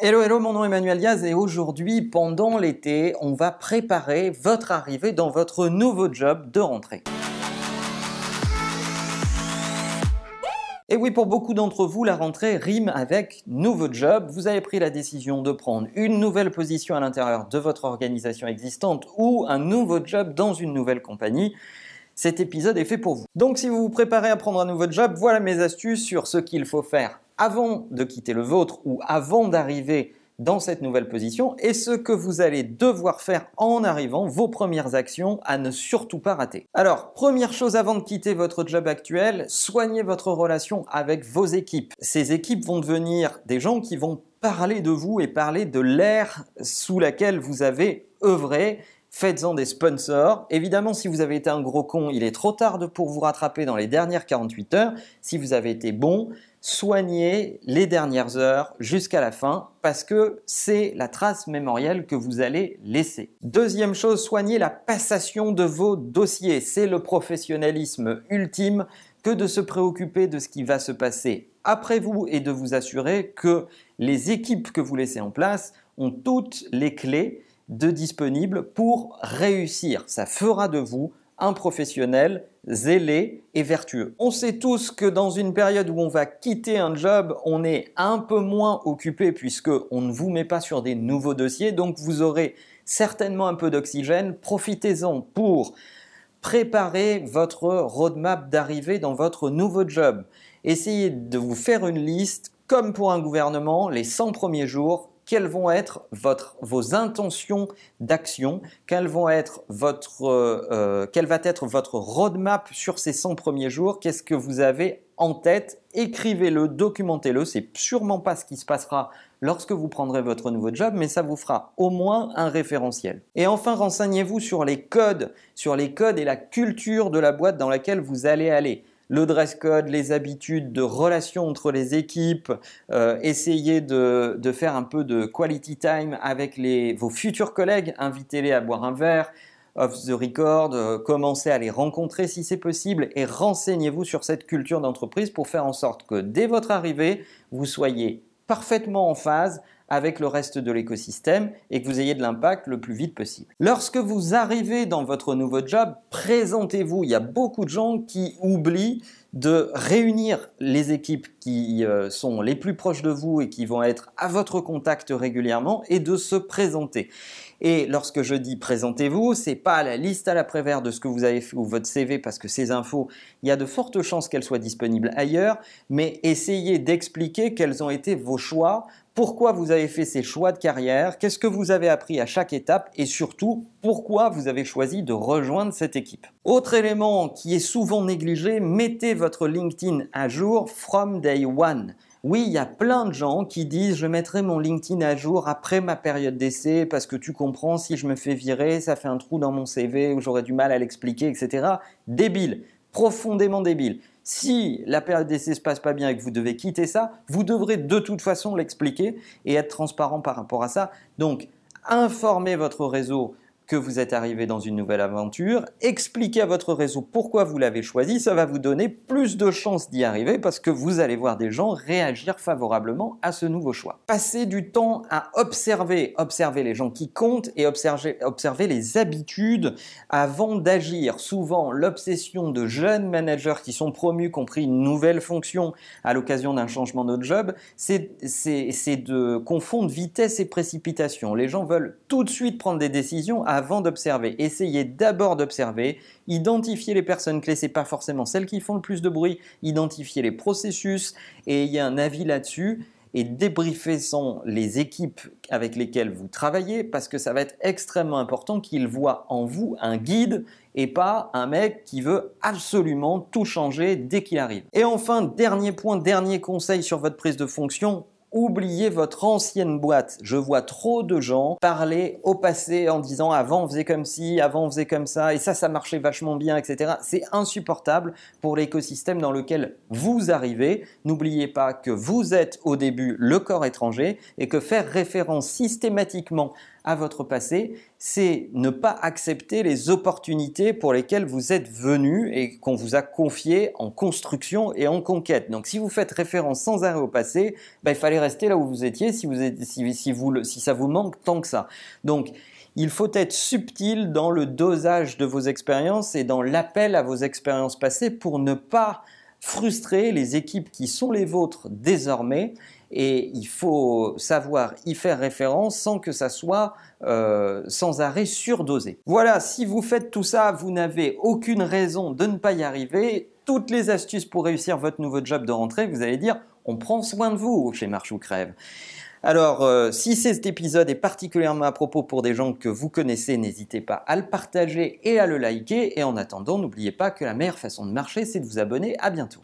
Hello, hello, mon nom est Emmanuel Diaz et aujourd'hui, pendant l'été, on va préparer votre arrivée dans votre nouveau job de rentrée. Et oui, pour beaucoup d'entre vous, la rentrée rime avec nouveau job. Vous avez pris la décision de prendre une nouvelle position à l'intérieur de votre organisation existante ou un nouveau job dans une nouvelle compagnie cet épisode est fait pour vous. Donc si vous vous préparez à prendre un nouveau job, voilà mes astuces sur ce qu'il faut faire avant de quitter le vôtre ou avant d'arriver dans cette nouvelle position et ce que vous allez devoir faire en arrivant, vos premières actions à ne surtout pas rater. Alors, première chose avant de quitter votre job actuel, soignez votre relation avec vos équipes. Ces équipes vont devenir des gens qui vont parler de vous et parler de l'ère sous laquelle vous avez œuvré faites-en des sponsors. Évidemment, si vous avez été un gros con, il est trop tard pour vous rattraper dans les dernières 48 heures. Si vous avez été bon, soignez les dernières heures jusqu'à la fin parce que c'est la trace mémorielle que vous allez laisser. Deuxième chose, soignez la passation de vos dossiers. C'est le professionnalisme ultime que de se préoccuper de ce qui va se passer après vous et de vous assurer que les équipes que vous laissez en place ont toutes les clés de disponible pour réussir. Ça fera de vous un professionnel zélé et vertueux. On sait tous que dans une période où on va quitter un job, on est un peu moins occupé puisque on ne vous met pas sur des nouveaux dossiers, donc vous aurez certainement un peu d'oxygène. Profitez-en pour préparer votre roadmap d'arrivée dans votre nouveau job. Essayez de vous faire une liste comme pour un gouvernement, les 100 premiers jours, quelles vont être vos intentions d'action, euh, euh, quelle va être votre roadmap sur ces 100 premiers jours, qu'est-ce que vous avez en tête, écrivez-le, documentez-le, c'est sûrement pas ce qui se passera lorsque vous prendrez votre nouveau job, mais ça vous fera au moins un référentiel. Et enfin, renseignez-vous sur les codes et la culture de la boîte dans laquelle vous allez aller le dress code, les habitudes de relation entre les équipes, euh, essayez de, faire un peu de quality time avec vos futurs collègues, invitez-les à boire un verre, off the record, euh, commencez à les rencontrer si c'est possible et renseignez-vous sur cette culture d'entreprise pour faire en sorte que dès votre arrivée, vous soyez parfaitement en phase avec le reste de l'écosystème et que vous ayez de l'impact le plus vite possible. Lorsque vous arrivez dans votre nouveau job, présentez-vous. Il y a beaucoup de gens qui oublient de réunir les équipes qui euh, sont les plus proches de vous et qui vont être à votre contact régulièrement et de se présenter. Et lorsque je dis présentez-vous, c'est pas la liste à la prévère de ce que vous avez fait ou votre CV parce que ces infos, il y a de fortes chances qu'elles soient disponibles ailleurs, mais essayez d'expliquer quels ont été vos choix pourquoi vous avez fait ces choix de carrière, qu'est-ce que vous avez appris à chaque étape et surtout pourquoi vous avez choisi de rejoindre cette équipe. Autre élément qui est souvent négligé, mettez votre LinkedIn à jour from day one. Oui, il y a plein de gens qui disent je mettrai mon LinkedIn à jour après ma période d'essai parce que tu comprends, si je me fais virer, ça fait un trou dans mon CV où j'aurais du mal à l'expliquer, etc. Débile, profondément débile. Si la période d'essai se passe pas bien et que vous devez quitter ça, vous devrez de toute façon l'expliquer et être transparent par rapport à ça. Donc, informez votre réseau que vous êtes arrivé dans une nouvelle aventure, expliquez à votre réseau pourquoi vous l'avez choisi, ça va vous donner plus de chances d'y arriver parce que vous allez voir des gens réagir favorablement à ce nouveau choix. Passez du temps à observer, observer les gens qui comptent et observer, observer les habitudes avant d'agir. Souvent, l'obsession de jeunes managers qui sont promus, compris une nouvelle fonction à l'occasion d'un changement de job, c'est de confondre vitesse et précipitation. Les gens veulent tout de suite prendre des décisions avant d'observer. Essayez d'abord d'observer, identifier les personnes clés, c'est pas forcément celles qui font le plus de bruit, identifier les processus et il y a un avis là-dessus et débriefer sans les équipes avec lesquelles vous travaillez parce que ça va être extrêmement important qu'ils voient en vous un guide et pas un mec qui veut absolument tout changer dès qu'il arrive. Et enfin, dernier point, dernier conseil sur votre prise de fonction, oubliez votre ancienne boîte. Je vois trop de gens parler au passé en disant avant on faisait comme ci, avant on faisait comme ça, et ça, ça marchait vachement bien, etc. C'est insupportable pour l'écosystème dans lequel vous arrivez. N'oubliez pas que vous êtes au début le corps étranger et que faire référence systématiquement à votre passé, c'est ne pas accepter les opportunités pour lesquelles vous êtes venu et qu'on vous a confiées en construction et en conquête. Donc si vous faites référence sans arrêt au passé, bah, il fallait rester là où vous étiez si, si ça vous manque tant que ça. Donc il faut être subtil dans le dosage de vos expériences et dans l'appel à vos expériences passées pour ne pas frustrer les équipes qui sont les vôtres désormais et il faut savoir y faire référence sans que ça soit euh, sans arrêt surdosé. Voilà, si vous faites tout ça, vous n'avez aucune raison de ne pas y arriver. Toutes les astuces pour réussir votre nouveau job de rentrée, vous allez dire, on prend soin de vous chez Marche ou Crève. Alors, euh, si cet épisode est particulièrement à propos pour des gens que vous connaissez, n'hésitez pas à le partager et à le liker. Et en attendant, n'oubliez pas que la meilleure façon de marcher, c'est de vous abonner. À bientôt.